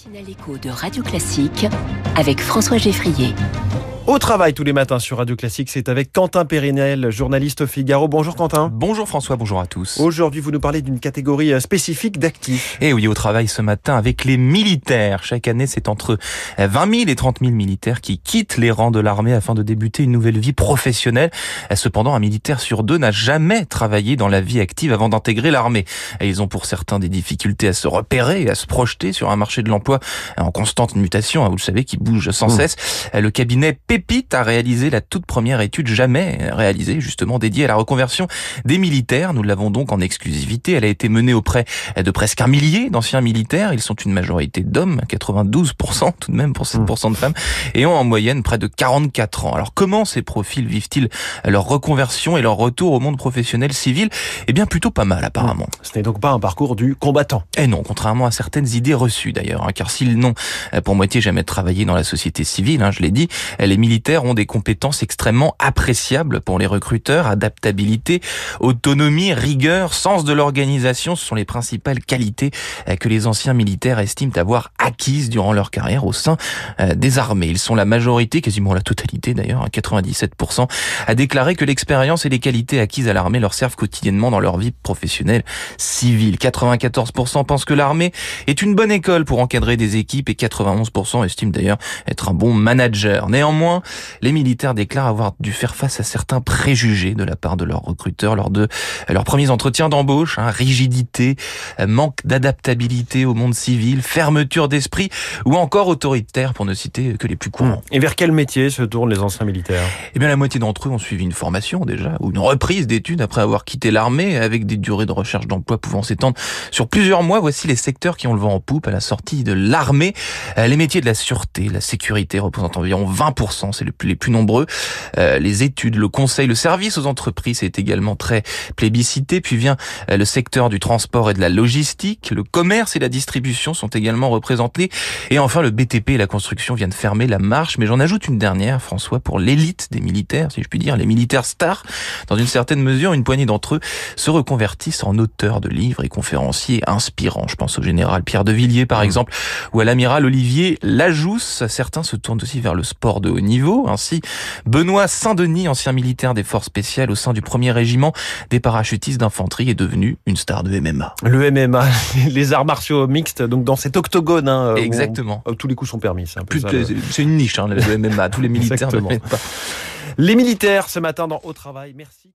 matinale écho de Radio Classique avec François Geffrier. Au travail tous les matins sur Radio Classique, c'est avec Quentin Périnel, journaliste au Figaro. Bonjour Quentin. Bonjour François, bonjour à tous. Aujourd'hui, vous nous parlez d'une catégorie euh, spécifique d'actifs. Et oui, au travail ce matin avec les militaires. Chaque année, c'est entre 20 000 et 30 000 militaires qui quittent les rangs de l'armée afin de débuter une nouvelle vie professionnelle. Cependant, un militaire sur deux n'a jamais travaillé dans la vie active avant d'intégrer l'armée. Ils ont pour certains des difficultés à se repérer et à se projeter sur un marché de l'emploi en constante mutation, hein, vous le savez, qui bouge sans cesse. Le cabinet Pépite a réalisé la toute première étude jamais réalisée, justement dédiée à la reconversion des militaires. Nous l'avons donc en exclusivité. Elle a été menée auprès de presque un millier d'anciens militaires. Ils sont une majorité d'hommes, 92% tout de même pour 7% de femmes, et ont en moyenne près de 44 ans. Alors comment ces profils vivent-ils leur reconversion et leur retour au monde professionnel civil? Eh bien plutôt pas mal apparemment. Ce n'est donc pas un parcours du combattant. Et non, contrairement à certaines idées reçues d'ailleurs, hein, car s'ils n'ont pour moitié jamais travaillé dans la société civile, hein, je l'ai dit, les militaires ont des compétences extrêmement appréciables pour les recruteurs, adaptabilité, autonomie, rigueur, sens de l'organisation, ce sont les principales qualités que les anciens militaires estiment avoir acquises durant leur carrière au sein des armées. Ils sont la majorité, quasiment la totalité d'ailleurs, 97%, à déclarer que l'expérience et les qualités acquises à l'armée leur servent quotidiennement dans leur vie professionnelle civile. 94% pensent que l'armée est une bonne école pour encadrer des équipes et 91% estiment d'ailleurs être un bon manager. Néanmoins, les militaires déclarent avoir dû faire face à certains préjugés de la part de leurs recruteurs lors de leurs premiers entretiens d'embauche. Hein, rigidité, manque d'adaptabilité au monde civil, fermeture d'esprit ou encore autoritaire pour ne citer que les plus courants. Et vers quel métier se tournent les anciens militaires? Eh bien, la moitié d'entre eux ont suivi une formation déjà ou une reprise d'études après avoir quitté l'armée avec des durées de recherche d'emploi pouvant s'étendre sur plusieurs mois. Voici les secteurs qui ont le vent en poupe à la sortie de l'armée. Les métiers de la sûreté, la sécurité représentent environ 20%, c'est les plus, nombreux. Euh, les études, le conseil, le service aux entreprises est également très plébiscité. Puis vient le secteur du transport et de la logistique. Le commerce et la distribution sont également représentés. Et enfin, le BTP et la construction viennent fermer la marche. Mais j'en ajoute une dernière, François, pour l'élite des militaires, si je puis dire, les militaires stars. Dans une certaine mesure, une poignée d'entre eux se reconvertissent en auteurs de livres et conférenciers inspirants. Je pense au général Pierre de Villiers, par exemple, ou à l'amiral Olivier Lajousse. Certains se tournent aussi vers le sport de haut niveau. Ainsi, Benoît Saint-Denis, ancien militaire des forces spéciales au sein du premier régiment des parachutistes d'infanterie, est devenu une star de MMA. Le MMA, les arts martiaux mixtes, donc dans cet octogone. Hein, Exactement. On, tous les coups sont permis. C'est un une niche, hein, le MMA. Tous les militaires ne Les militaires ce matin dans Au Travail. Merci.